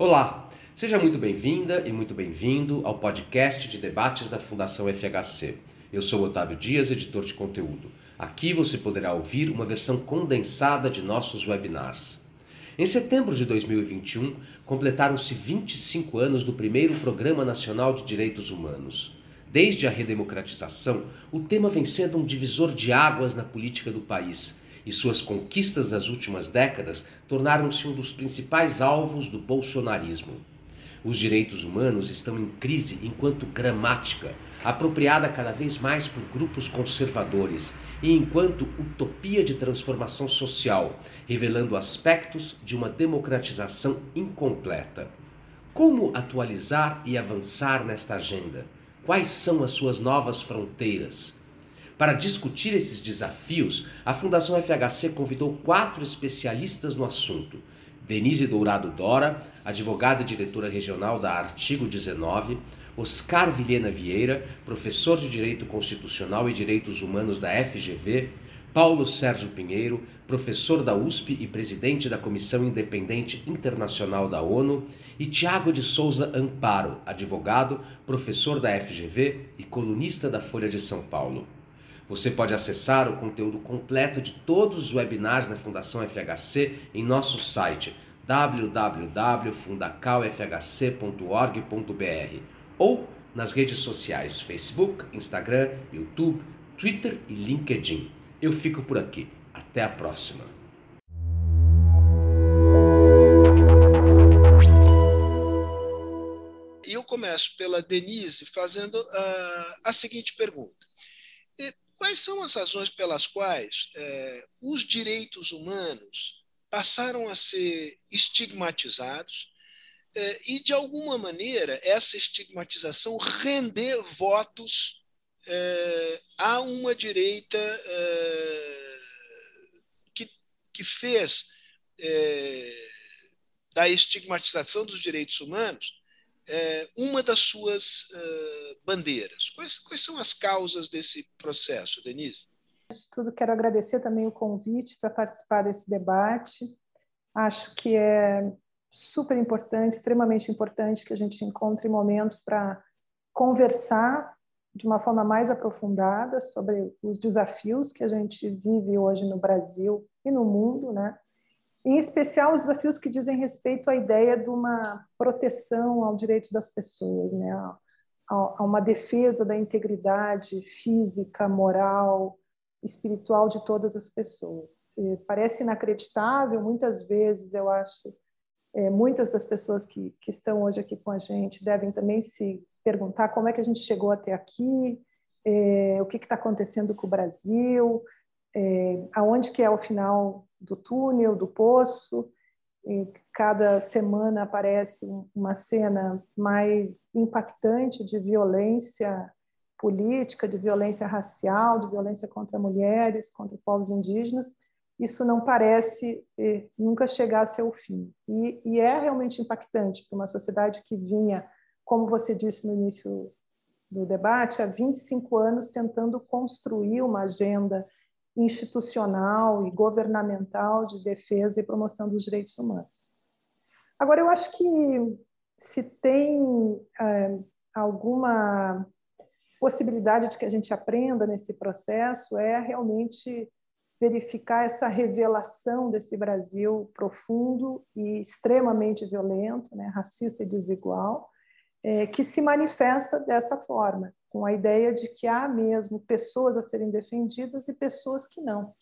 Olá, seja muito bem-vinda e muito bem-vindo ao podcast de debates da Fundação FHC. Eu sou Otávio Dias, editor de conteúdo. Aqui você poderá ouvir uma versão condensada de nossos webinars. Em setembro de 2021, completaram-se 25 anos do primeiro Programa Nacional de Direitos Humanos. Desde a redemocratização, o tema vem sendo um divisor de águas na política do país e suas conquistas nas últimas décadas tornaram-se um dos principais alvos do bolsonarismo. Os direitos humanos estão em crise enquanto gramática, apropriada cada vez mais por grupos conservadores e enquanto utopia de transformação social, revelando aspectos de uma democratização incompleta. Como atualizar e avançar nesta agenda? Quais são as suas novas fronteiras? Para discutir esses desafios, a Fundação FHC convidou quatro especialistas no assunto. Denise Dourado Dora, advogada e diretora regional da Artigo 19, Oscar Vilhena Vieira, professor de Direito Constitucional e Direitos Humanos da FGV, Paulo Sérgio Pinheiro, professor da USP e presidente da Comissão Independente Internacional da ONU, e Tiago de Souza Amparo, advogado, professor da FGV e colunista da Folha de São Paulo. Você pode acessar o conteúdo completo de todos os webinars da Fundação FHC em nosso site www.fundacalfhc.org.br ou nas redes sociais Facebook, Instagram, YouTube, Twitter e LinkedIn. Eu fico por aqui. Até a próxima. Eu começo pela Denise fazendo uh, a seguinte pergunta Quais são as razões pelas quais é, os direitos humanos passaram a ser estigmatizados é, e, de alguma maneira, essa estigmatização render votos é, a uma direita é, que, que fez é, da estigmatização dos direitos humanos uma das suas uh, bandeiras. Quais, quais são as causas desse processo, Denise? Antes de tudo, quero agradecer também o convite para participar desse debate. Acho que é super importante, extremamente importante que a gente encontre momentos para conversar de uma forma mais aprofundada sobre os desafios que a gente vive hoje no Brasil e no mundo, né? Em especial os desafios que dizem respeito à ideia de uma proteção ao direito das pessoas, né? a, a uma defesa da integridade física, moral, espiritual de todas as pessoas. E parece inacreditável, muitas vezes eu acho, é, muitas das pessoas que, que estão hoje aqui com a gente devem também se perguntar como é que a gente chegou até aqui, é, o que está acontecendo com o Brasil, é, aonde que é o final do túnel, do poço. Cada semana aparece uma cena mais impactante de violência política, de violência racial, de violência contra mulheres, contra povos indígenas. Isso não parece eh, nunca chegar a seu fim. E, e é realmente impactante para uma sociedade que vinha, como você disse no início do debate, há 25 anos tentando construir uma agenda institucional e governamental de defesa e promoção dos direitos humanos. Agora, eu acho que se tem é, alguma possibilidade de que a gente aprenda nesse processo é realmente verificar essa revelação desse Brasil profundo e extremamente violento, né, racista e desigual, é, que se manifesta dessa forma com a ideia de que há mesmo pessoas a serem defendidas e pessoas que não.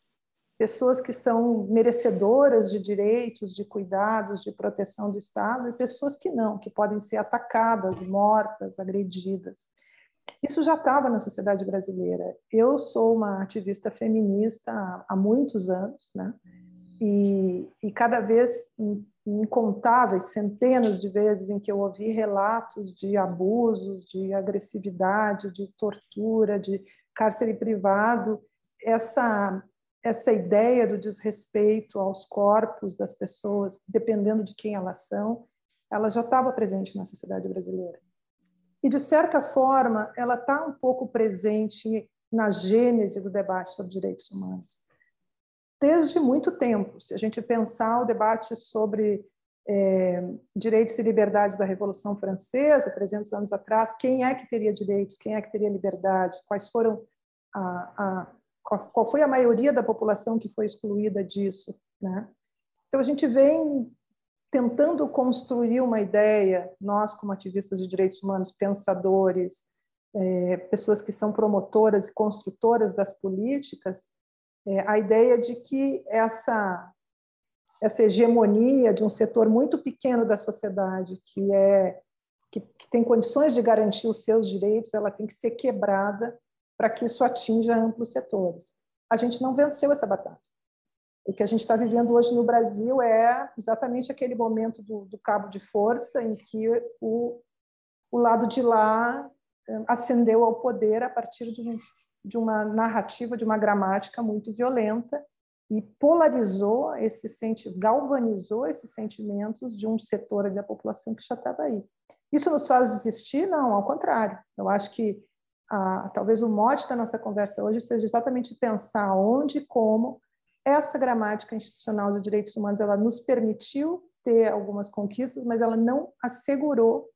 Pessoas que são merecedoras de direitos, de cuidados, de proteção do Estado, e pessoas que não, que podem ser atacadas, mortas, agredidas. Isso já estava na sociedade brasileira. Eu sou uma ativista feminista há, há muitos anos, né? E, e cada vez incontáveis, centenas de vezes em que eu ouvi relatos de abusos, de agressividade, de tortura, de cárcere privado, essa essa ideia do desrespeito aos corpos das pessoas, dependendo de quem elas são, ela já estava presente na sociedade brasileira. E, de certa forma, ela está um pouco presente na gênese do debate sobre direitos humanos desde muito tempo. Se a gente pensar o debate sobre é, direitos e liberdades da Revolução Francesa, 300 anos atrás, quem é que teria direitos, quem é que teria liberdades, quais foram a, a qual, foi a maioria da população que foi excluída disso, né? Então a gente vem tentando construir uma ideia, nós como ativistas de direitos humanos, pensadores, é, pessoas que são promotoras e construtoras das políticas, é, a ideia de que essa essa hegemonia de um setor muito pequeno da sociedade que é que, que tem condições de garantir os seus direitos, ela tem que ser quebrada para que isso atinja amplos setores. A gente não venceu essa batalha. O que a gente está vivendo hoje no Brasil é exatamente aquele momento do, do cabo de força em que o, o lado de lá eh, ascendeu ao poder a partir de, um, de uma narrativa, de uma gramática muito violenta e polarizou esse sentimento, galvanizou esses sentimentos de um setor da população que já estava aí. Isso nos faz desistir? Não, ao contrário. Eu acho que ah, talvez o mote da nossa conversa hoje seja exatamente pensar onde e como essa gramática institucional de direitos humanos ela nos permitiu ter algumas conquistas, mas ela não assegurou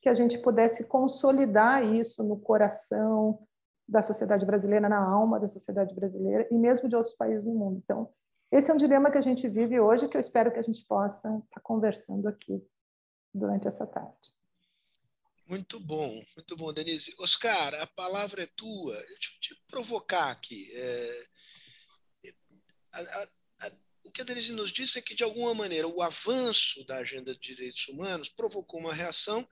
que a gente pudesse consolidar isso no coração, da sociedade brasileira, na alma da sociedade brasileira e mesmo de outros países do mundo. Então, esse é um dilema que a gente vive hoje, que eu espero que a gente possa estar conversando aqui durante essa tarde. Muito bom, muito bom, Denise. Oscar, a palavra é tua. Eu te provocar aqui. É, a, a, a, o que a Denise nos disse é que, de alguma maneira, o avanço da agenda de direitos humanos provocou uma reação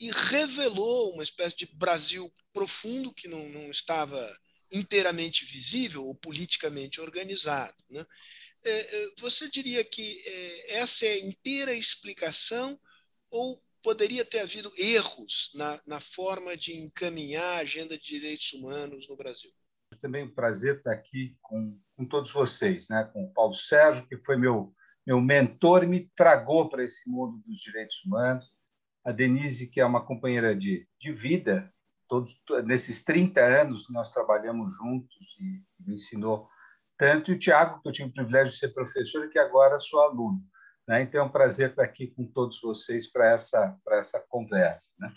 e revelou uma espécie de Brasil profundo que não, não estava inteiramente visível ou politicamente organizado. Né? É, é, você diria que é, essa é a inteira explicação ou poderia ter havido erros na, na forma de encaminhar a agenda de direitos humanos no Brasil? Também um prazer estar aqui com, com todos vocês, né? com o Paulo Sérgio, que foi meu, meu mentor e me tragou para esse mundo dos direitos humanos a Denise, que é uma companheira de, de vida, todos nesses 30 anos que nós trabalhamos juntos e me ensinou tanto, e o Tiago, que eu tive o privilégio de ser professor e que agora sou aluno. Né? Então é um prazer estar aqui com todos vocês para essa, para essa conversa. Né?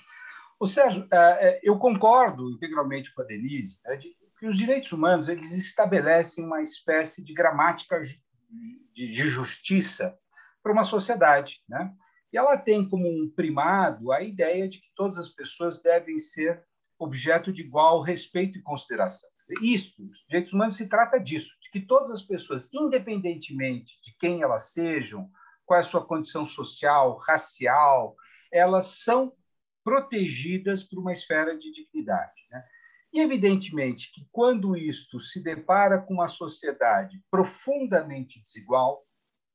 Sérgio, é, é, eu concordo integralmente com a Denise né, de que os direitos humanos eles estabelecem uma espécie de gramática de, de justiça para uma sociedade. Né? E ela tem como um primado a ideia de que todas as pessoas devem ser objeto de igual respeito e consideração. Isso, direitos humanos se trata disso, de que todas as pessoas, independentemente de quem elas sejam, qual é a sua condição social, racial, elas são protegidas por uma esfera de dignidade. Né? E, evidentemente, que quando isto se depara com uma sociedade profundamente desigual,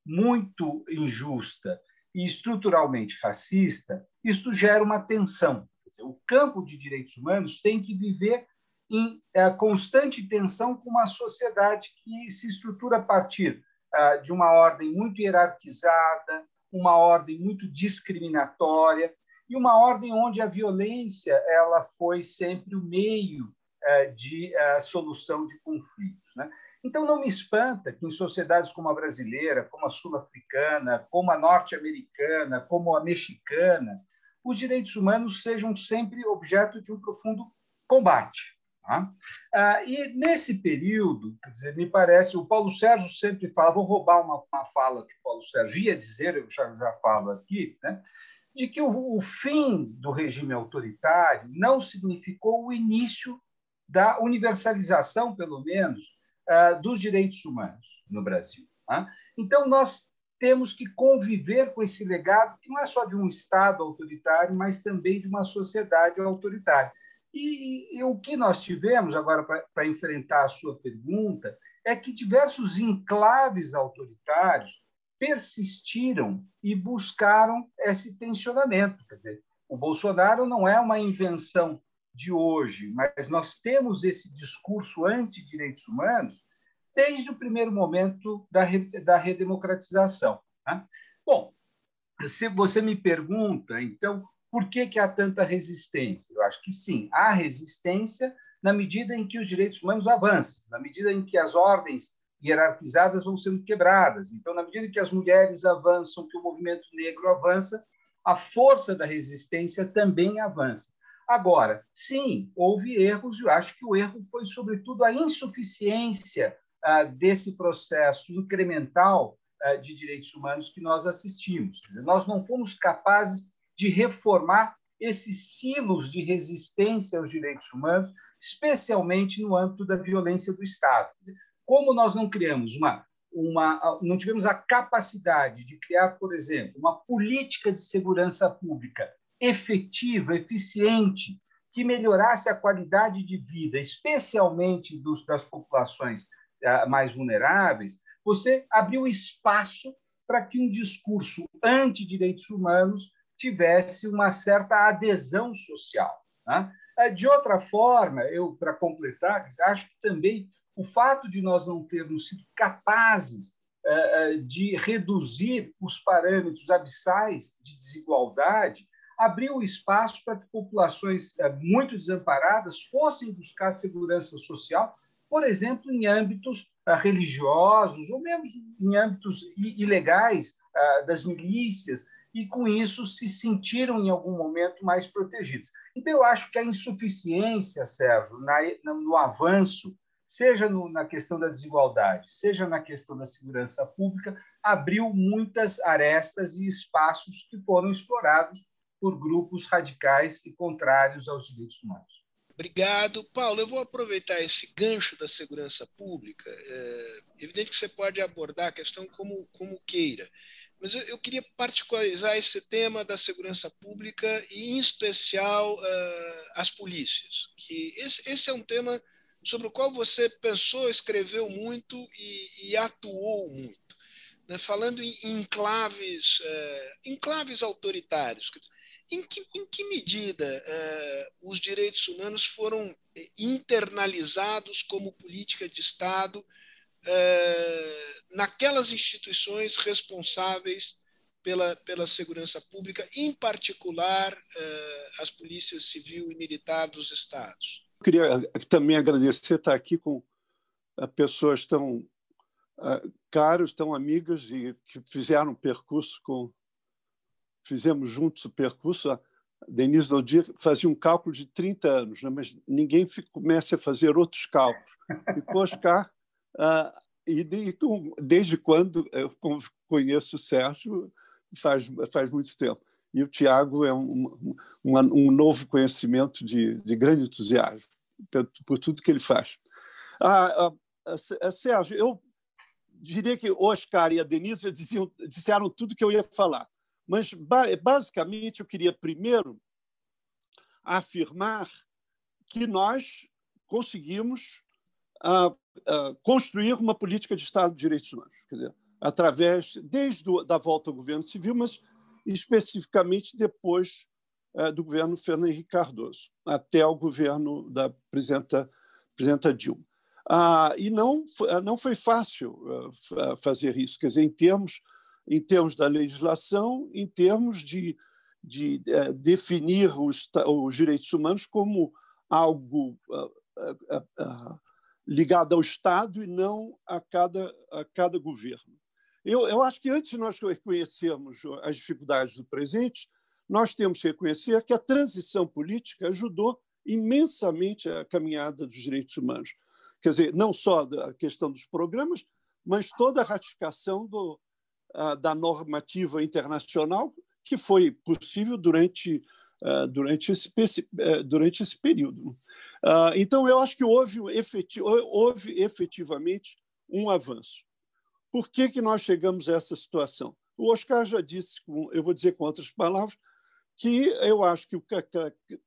muito injusta e estruturalmente racista, isto gera uma tensão. Dizer, o campo de direitos humanos tem que viver em é, constante tensão com uma sociedade que se estrutura a partir é, de uma ordem muito hierarquizada, uma ordem muito discriminatória e uma ordem onde a violência ela foi sempre o meio é, de é, solução de conflitos. Né? Então, não me espanta que em sociedades como a brasileira, como a sul-africana, como a norte-americana, como a mexicana, os direitos humanos sejam sempre objeto de um profundo combate. Tá? Ah, e nesse período, quer dizer, me parece, o Paulo Sérgio sempre fala, vou roubar uma, uma fala que o Paulo Sérgio ia dizer, eu já, já falo aqui, né? de que o, o fim do regime autoritário não significou o início da universalização, pelo menos, uh, dos direitos humanos no Brasil. Tá? Então, nós temos que conviver com esse legado, que não é só de um Estado autoritário, mas também de uma sociedade autoritária. E, e, e o que nós tivemos, agora, para enfrentar a sua pergunta, é que diversos enclaves autoritários persistiram e buscaram esse tensionamento. Quer dizer, o Bolsonaro não é uma invenção de hoje, mas nós temos esse discurso anti-direitos humanos desde o primeiro momento da, da redemocratização. Né? Bom, se você me pergunta, então, por que, que há tanta resistência? Eu acho que sim, há resistência na medida em que os direitos humanos avançam, na medida em que as ordens hierarquizadas vão sendo quebradas. Então, na medida que as mulheres avançam, que o movimento negro avança, a força da resistência também avança. Agora, sim, houve erros, eu acho que o erro foi, sobretudo, a insuficiência desse processo incremental ah, de direitos humanos que nós assistimos. Nós não fomos capazes de reformar esses silos de resistência aos direitos humanos, especialmente no âmbito da violência do Estado. Como nós não criamos uma, uma, não tivemos a capacidade de criar, por exemplo, uma política de segurança pública efetiva, eficiente, que melhorasse a qualidade de vida, especialmente dos, das populações mais vulneráveis, você abriu espaço para que um discurso anti-direitos humanos tivesse uma certa adesão social. Né? Eh, de outra forma, eu para completar, acho que também o fato de nós não termos sido capazes uh, de reduzir os parâmetros abissais de desigualdade abriu espaço para que populações muito desamparadas fossem buscar segurança social, por exemplo, em âmbitos uh, religiosos ou mesmo em âmbitos ilegais das milícias, e com isso se sentiram em algum momento mais protegidos. Então eu acho que a insuficiência, Sérgio, no avanço seja na questão da desigualdade, seja na questão da segurança pública, abriu muitas arestas e espaços que foram explorados por grupos radicais e contrários aos direitos humanos. Obrigado. Paulo, eu vou aproveitar esse gancho da segurança pública. É evidente que você pode abordar a questão como, como queira, mas eu, eu queria particularizar esse tema da segurança pública e, em especial, uh, as polícias. Que esse, esse é um tema sobre o qual você pensou, escreveu muito e, e atuou muito. Né? Falando em enclaves, é, enclaves autoritários. Em que, em que medida é, os direitos humanos foram é, internalizados como política de Estado é, naquelas instituições responsáveis pela, pela segurança pública, em particular as polícias civil e militar dos estados? queria eh, também agradecer estar aqui com eh, pessoas tão uh, caras, tão amigas e que fizeram o percurso com fizemos juntos o percurso. A Denise Doldir fazia um cálculo de 30 anos, né? mas ninguém começa a fazer outros cálculos. E Oscar, uh, e de, desde quando eu conheço o Sérgio, faz, faz muito tempo e o Tiago é um, um, um, novo conhecimento de, de grande entusiasmo por, por, tudo que ele faz. Ah, ah, Sérgio, eu diria que Oscar e a Denise diziam, disseram tudo que eu ia falar, mas basicamente eu queria primeiro afirmar que nós conseguimos ah, ah, construir uma política de Estado de Direitos Humanos, dizer, através desde a da volta ao governo civil, mas especificamente depois é, do governo Fernando Henrique Cardoso, até o governo da presidenta, presidenta Dilma. E não, não foi fácil uh, fazer isso, quer dizer, em termos, em termos da legislação, em termos de, de uh, definir os, os direitos humanos como algo uh, ligado ao Estado e não a cada, a cada governo. Eu, eu acho que antes de nós reconhecermos as dificuldades do presente, nós temos que reconhecer que a transição política ajudou imensamente a caminhada dos direitos humanos. Quer dizer, não só a questão dos programas, mas toda a ratificação do, da normativa internacional que foi possível durante, durante, esse, durante esse período. Então, eu acho que houve, houve efetivamente um avanço. Por que, que nós chegamos a essa situação? O Oscar já disse, eu vou dizer com outras palavras, que eu acho que o que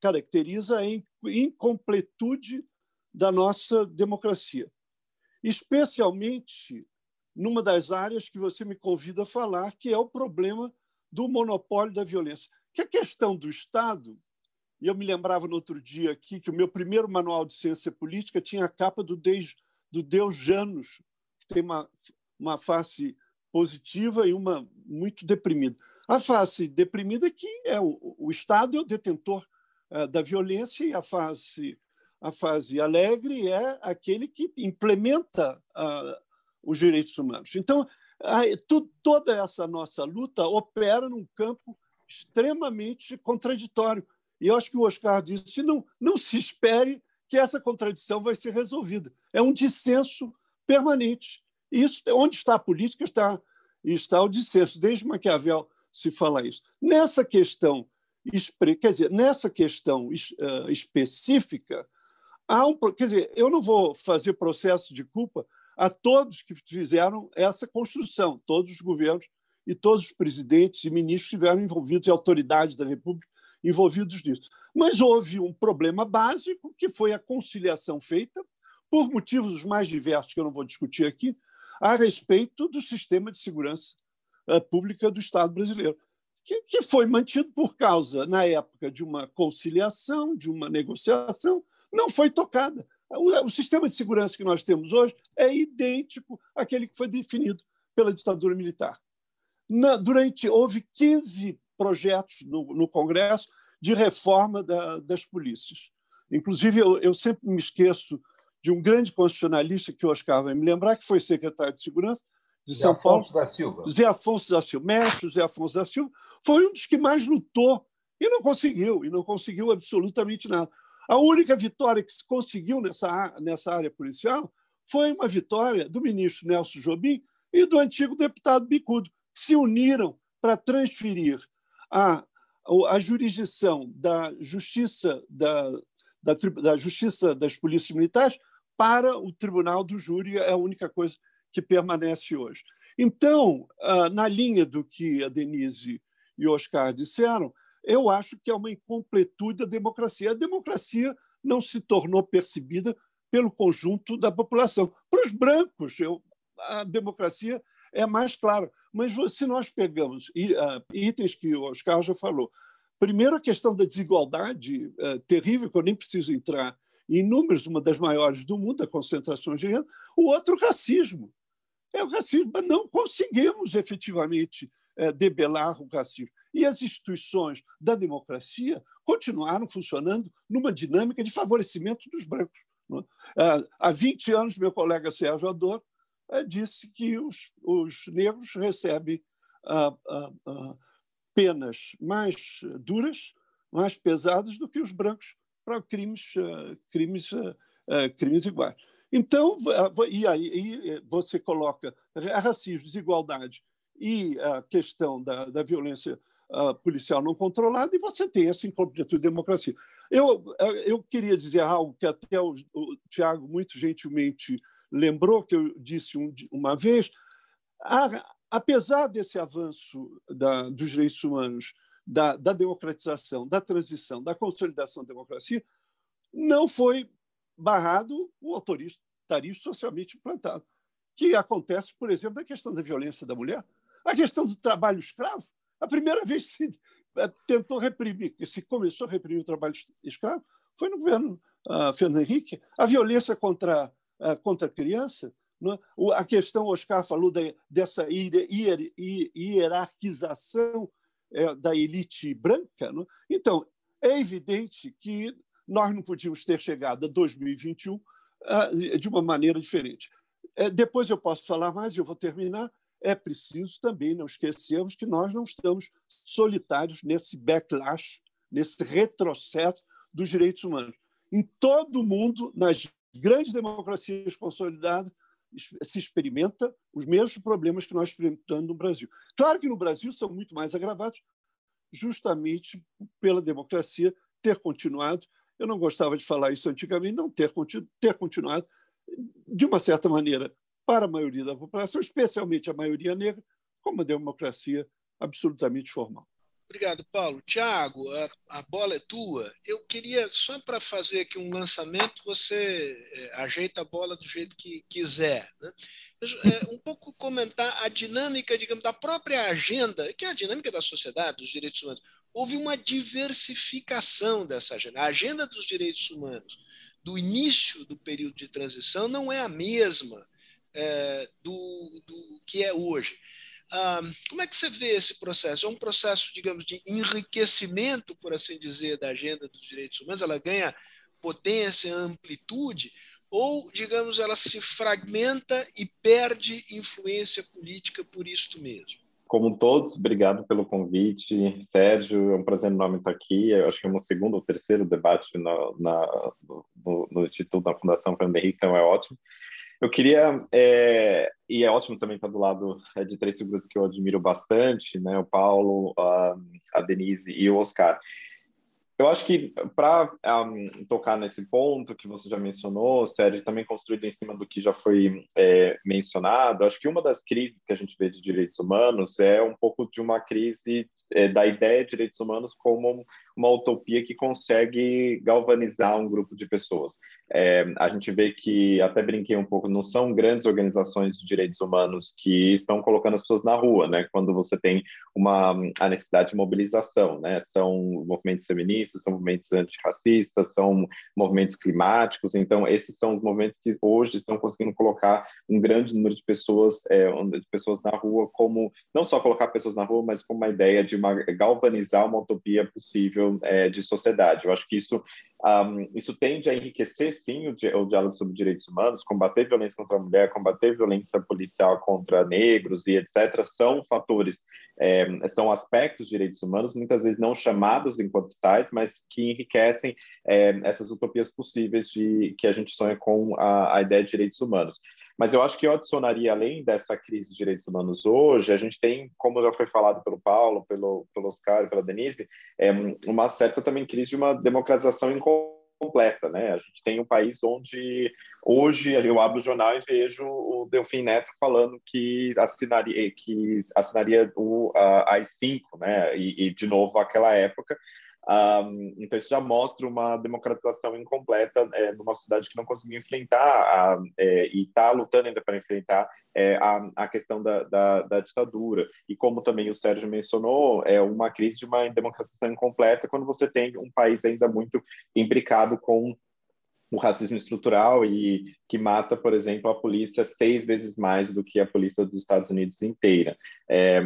caracteriza a incompletude da nossa democracia, especialmente numa das áreas que você me convida a falar, que é o problema do monopólio da violência. Que a questão do Estado, e eu me lembrava no outro dia aqui que o meu primeiro manual de ciência política tinha a capa do Deus, do Deus Janus, que tem uma uma face positiva e uma muito deprimida. A face deprimida é que é o, o Estado é o detentor uh, da violência e a fase a fase alegre é aquele que implementa uh, os direitos humanos. Então, toda essa nossa luta opera num campo extremamente contraditório. E eu acho que o Oscar disse: não, não se espere que essa contradição vai ser resolvida. É um dissenso permanente. Isso, onde está a política, está, está o dissenso. Desde Maquiavel se fala isso. Nessa questão, quer dizer, nessa questão uh, específica, há um, quer dizer, eu não vou fazer processo de culpa a todos que fizeram essa construção, todos os governos e todos os presidentes e ministros estiveram envolvidos e autoridades da República envolvidos nisso. Mas houve um problema básico, que foi a conciliação feita, por motivos os mais diversos que eu não vou discutir aqui, a respeito do sistema de segurança eh, pública do Estado brasileiro, que, que foi mantido por causa, na época, de uma conciliação, de uma negociação, não foi tocada. O, o sistema de segurança que nós temos hoje é idêntico àquele que foi definido pela ditadura militar. Na, durante houve 15 projetos no, no Congresso de reforma da, das polícias. Inclusive, eu, eu, sempre me esqueço de um grande constitucionalista que o Oscar vai me lembrar, que foi secretário de Segurança de Zé São Afonso Paulo. Da Silva. Zé Afonso da Silva. Mestre Zé Afonso da Silva foi um dos que mais lutou e não conseguiu, e não conseguiu absolutamente nada. A única vitória que se conseguiu nessa, nessa área policial foi uma vitória do ministro Nelson Jobim e do antigo deputado Bicudo, que se uniram para transferir a, a jurisdição da justiça da, da, da justiça das polícias militares para o tribunal do júri é a única coisa que permanece hoje. Então, ah, na linha do que a Denise e o Oscar disseram, eu acho que é uma incompletude da democracia. A democracia não se tornou percebida pelo conjunto da população. Para os brancos, eu, a democracia é mais clara. Mas se nós pegamos ah, itens que o Oscar já falou, primeiro a questão da desigualdade é, terrível, que eu nem preciso entrar em números, uma das maiores do mundo, a concentração de renda, o outro, o racismo. É o racismo, mas não conseguimos efetivamente é, debelar o racismo. E as instituições da democracia continuaram funcionando numa dinâmica de favorecimento dos brancos. É? Há 20 anos, meu colega Sérgio Ador é, disse que os, os negros recebem ah, ah, ah, penas mais duras, mais pesadas do que os brancos para crimes, crimes, crimes iguais. Então, e aí você coloca racismo, desigualdade e a questão da, da violência policial não controlada e você tem essa incompletude de democracia. Eu, eu queria dizer algo que até o, o Tiago muito gentilmente lembrou que eu disse um, uma vez, a, apesar desse avanço da, dos direitos humanos, da, da, democratização, da transição, da consolidação da democracia, não foi barrado o autoritarismo socialmente implantado, que acontece, por exemplo, na questão da violência da mulher, a questão do trabalho escravo. A primeira vez que se eh, tentou reprimir, que se começou a reprimir o trabalho escravo, foi no governo uh, Fernando Henrique. A violência contra eh, contra a criança. É? A questão, o Oscar falou de, dessa hierarquização eh, da elite branca. É? Então, é evidente que nós não podíamos ter chegado a 2021 ah, de uma maneira diferente. Eh, depois eu posso falar mais, eu vou terminar. É preciso também não esquecermos que nós não estamos solitários nesse backlash, nesse retrocesso dos direitos humanos. Em todo o mundo, nas grandes democracias consolidadas se experimenta os mesmos problemas que nós experimentamos no Brasil. Claro que no Brasil são muito mais agravados, justamente pela democracia ter continuado. Eu não gostava de falar isso antigamente, não ter, ter continuado, de uma certa maneira, para a maioria da população, especialmente a maioria negra, como uma democracia absolutamente formal. Obrigado, Paulo. Tiago, a, a, bola é tua. Eu queria, só para fazer aqui um lançamento, você é, ajeita a bola do jeito que quiser. Né? Mas, é, um pouco comentar a dinâmica, digamos, da própria agenda, que é a dinâmica da sociedade, dos direitos humanos. Houve uma diversificação dessa agenda. A agenda dos direitos humanos do início do período de transição não é a mesma é, do, do que é hoje. Como é que você vê esse processo? É um processo, digamos, de enriquecimento, por assim dizer, da agenda dos direitos humanos? Ela ganha potência, amplitude? ou, digamos, ela se fragmenta e perde influência política por isto mesmo? Como todos, obrigado pelo convite. Sérgio, é um prazer enorme estar aqui. Eu acho que é o segundo ou terceiro debate na, no, no, Instituto da Fundação Fernando Henrique, então é ótimo. Eu queria, é, e é ótimo também estar do lado é, de três figuras que eu admiro bastante, né? o Paulo, a, a Denise e o Oscar. Eu acho que para um, tocar nesse ponto que você já mencionou, Sérgio, também construído em cima do que já foi é, mencionado, acho que uma das crises que a gente vê de direitos humanos é um pouco de uma crise é, da ideia de direitos humanos como uma utopia que consegue galvanizar um grupo de pessoas. É, a gente vê que, até brinquei um pouco, não são grandes organizações de direitos humanos que estão colocando as pessoas na rua, né? Quando você tem uma a necessidade de mobilização, né? São movimentos feministas, são movimentos antirracistas, são movimentos climáticos. Então, esses são os movimentos que hoje estão conseguindo colocar um grande número de pessoas, é, de pessoas na rua, como não só colocar pessoas na rua, mas como uma ideia de galvanizar uma utopia possível é, de sociedade. Eu acho que isso, um, isso tende a enriquecer, sim, o, o, diálogo sobre direitos humanos, combater violência contra a mulher, combater violência policial contra negros e etc., são fatores, é, são aspectos de direitos humanos, muitas vezes não chamados enquanto tais, mas que enriquecem é, essas utopias possíveis de que a gente sonha com a, a ideia de direitos humanos. Mas eu acho que eu adicionaria, além dessa crise de direitos humanos hoje, a gente tem, como já foi falado pelo Paulo, pelo, pelo Oscar pela Denise, é, uma certa também crise de uma democratização incompleta, né? A gente tem um país onde hoje eu abro o jornal e vejo o Delfim Neto falando que assinaria, que assinaria o AI-5, né? E, e, de novo, aquela época, um, então, isso já mostra uma democratização incompleta é, numa sociedade que não conseguiu enfrentar a, é, e está lutando ainda para enfrentar é, a, a, questão da, da, da, ditadura. E como também o Sérgio mencionou, é uma crise de uma democratização incompleta quando você tem um país ainda muito imbricado com o racismo estrutural e que mata, por exemplo, a polícia seis vezes mais do que a polícia dos Estados Unidos inteira é,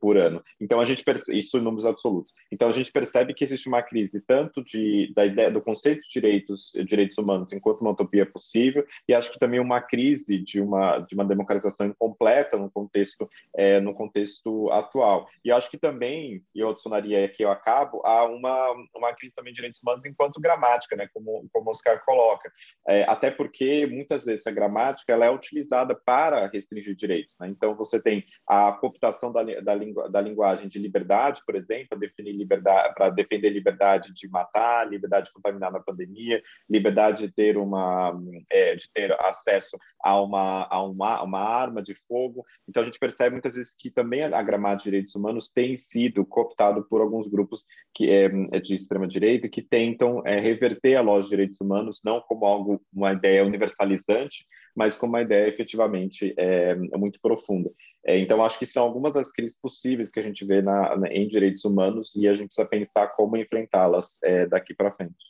por ano. Então a gente percebe, isso em números absolutos. Então a gente percebe que existe uma crise tanto de da ideia do conceito de direitos direitos humanos enquanto uma utopia possível e acho que também uma crise de uma de uma democratização incompleta no contexto é, no contexto atual. E acho que também eu adicionaria que eu acabo a uma uma crise também de direitos humanos enquanto gramática, né? Como como Oscar coloca, é, até porque muitas vezes a gramática ela é utilizada para restringir direitos. Né? Então, você tem a cooptação da, da, lingu, da linguagem de liberdade, por exemplo, para defender liberdade de matar, liberdade de contaminar na pandemia, liberdade de ter uma, é, de ter acesso a uma, a uma, uma arma de fogo. Então, a gente percebe muitas vezes que também a, gramática de direitos humanos tem sido cooptado por alguns grupos que é, de extrema direita que tentam é, reverter a lógica de direitos humanos não como algo uma ideia universalizante mas com uma ideia efetivamente é, é muito profunda. É, então, acho que são algumas das crises possíveis que a gente vê na, na, em direitos humanos e a gente precisa pensar como enfrentá-las é, daqui para frente.